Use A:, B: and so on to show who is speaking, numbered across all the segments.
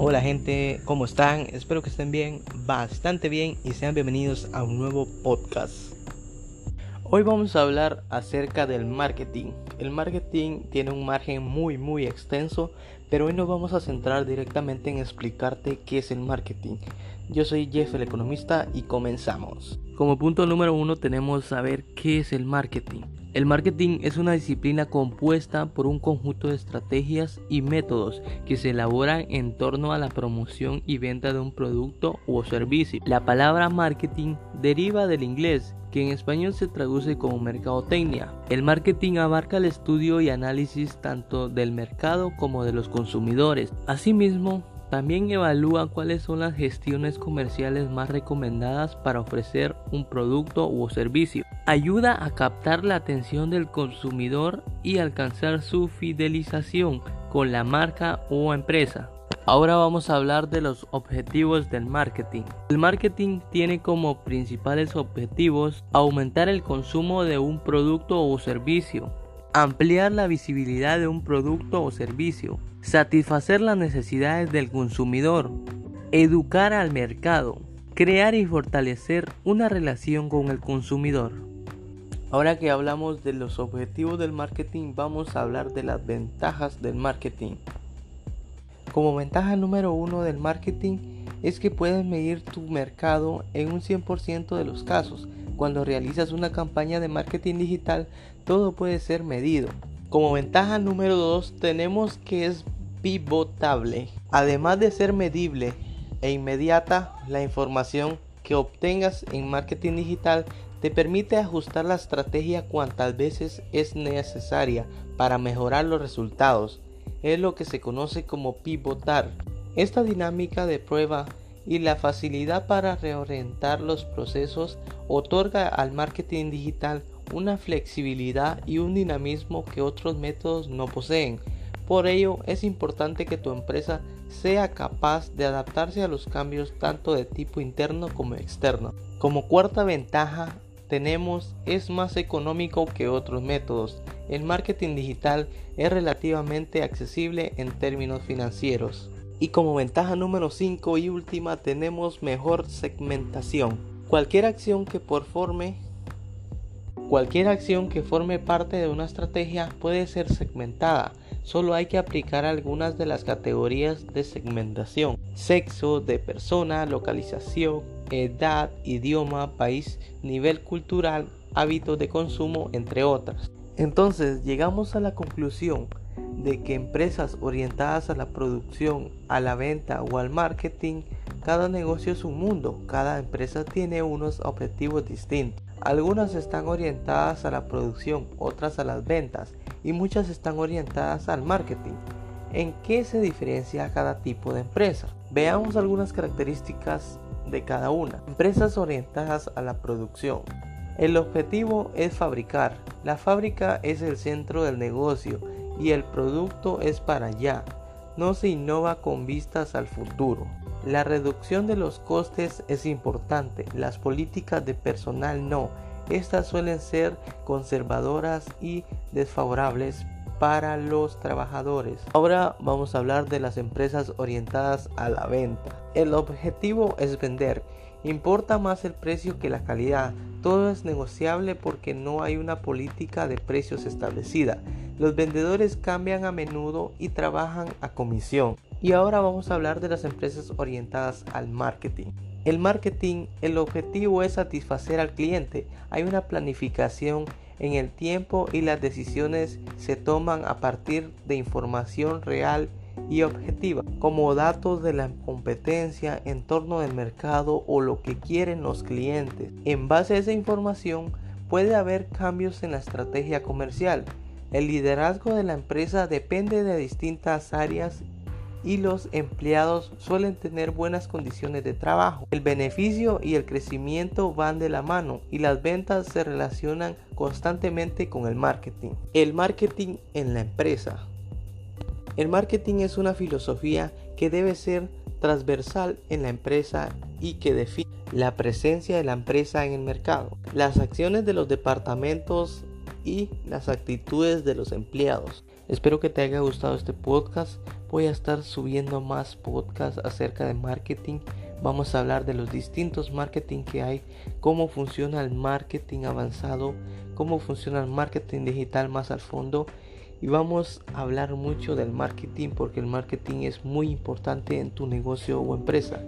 A: Hola gente, ¿cómo están? Espero que estén bien, bastante bien y sean bienvenidos a un nuevo podcast. Hoy vamos a hablar acerca del marketing. El marketing tiene un margen muy muy extenso, pero hoy nos vamos a centrar directamente en explicarte qué es el marketing. Yo soy Jeff el economista y comenzamos. Como punto número uno tenemos saber qué es el marketing. El marketing es una disciplina compuesta por un conjunto de estrategias y métodos que se elaboran en torno a la promoción y venta de un producto o servicio. La palabra marketing deriva del inglés que en español se traduce como mercadotecnia. El marketing abarca el estudio y análisis tanto del mercado como de los consumidores. Asimismo, también evalúa cuáles son las gestiones comerciales más recomendadas para ofrecer un producto o servicio. Ayuda a captar la atención del consumidor y alcanzar su fidelización con la marca o empresa. Ahora vamos a hablar de los objetivos del marketing. El marketing tiene como principales objetivos aumentar el consumo de un producto o servicio, ampliar la visibilidad de un producto o servicio, satisfacer las necesidades del consumidor, educar al mercado, crear y fortalecer una relación con el consumidor. Ahora que hablamos de los objetivos del marketing, vamos a hablar de las ventajas del marketing. Como ventaja número uno del marketing es que puedes medir tu mercado en un 100% de los casos. Cuando realizas una campaña de marketing digital, todo puede ser medido. Como ventaja número 2 tenemos que es pivotable. Además de ser medible e inmediata, la información que obtengas en marketing digital te permite ajustar la estrategia cuantas veces es necesaria para mejorar los resultados. Es lo que se conoce como pivotar. Esta dinámica de prueba y la facilidad para reorientar los procesos otorga al marketing digital una flexibilidad y un dinamismo que otros métodos no poseen. Por ello es importante que tu empresa sea capaz de adaptarse a los cambios tanto de tipo interno como externo. Como cuarta ventaja tenemos es más económico que otros métodos. El marketing digital es relativamente accesible en términos financieros. Y como ventaja número 5 y última tenemos mejor segmentación. Cualquier acción que forme Cualquier acción que forme parte de una estrategia puede ser segmentada. Solo hay que aplicar algunas de las categorías de segmentación. Sexo de persona, localización, edad, idioma, país, nivel cultural, hábitos de consumo, entre otras. Entonces llegamos a la conclusión de que empresas orientadas a la producción, a la venta o al marketing, cada negocio es un mundo, cada empresa tiene unos objetivos distintos. Algunas están orientadas a la producción, otras a las ventas y muchas están orientadas al marketing. ¿En qué se diferencia cada tipo de empresa? Veamos algunas características de cada una. Empresas orientadas a la producción. El objetivo es fabricar. La fábrica es el centro del negocio y el producto es para allá. No se innova con vistas al futuro. La reducción de los costes es importante, las políticas de personal no. Estas suelen ser conservadoras y desfavorables para los trabajadores. Ahora vamos a hablar de las empresas orientadas a la venta. El objetivo es vender. Importa más el precio que la calidad. Todo es negociable porque no hay una política de precios establecida. Los vendedores cambian a menudo y trabajan a comisión. Y ahora vamos a hablar de las empresas orientadas al marketing. El marketing, el objetivo es satisfacer al cliente. Hay una planificación en el tiempo y las decisiones se toman a partir de información real y objetiva, como datos de la competencia, entorno del mercado o lo que quieren los clientes. En base a esa información puede haber cambios en la estrategia comercial. El liderazgo de la empresa depende de distintas áreas y los empleados suelen tener buenas condiciones de trabajo. El beneficio y el crecimiento van de la mano y las ventas se relacionan constantemente con el marketing. El marketing en la empresa. El marketing es una filosofía que debe ser transversal en la empresa y que define la presencia de la empresa en el mercado, las acciones de los departamentos y las actitudes de los empleados. Espero que te haya gustado este podcast. voy a estar subiendo más podcasts acerca de marketing. Vamos a hablar de los distintos marketing que hay, cómo funciona el marketing avanzado, cómo funciona el marketing digital más al fondo. Y vamos a hablar mucho del marketing porque el marketing es muy importante en tu negocio o empresa.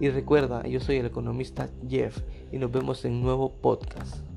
A: Y recuerda, yo soy el economista Jeff y nos vemos en nuevo podcast.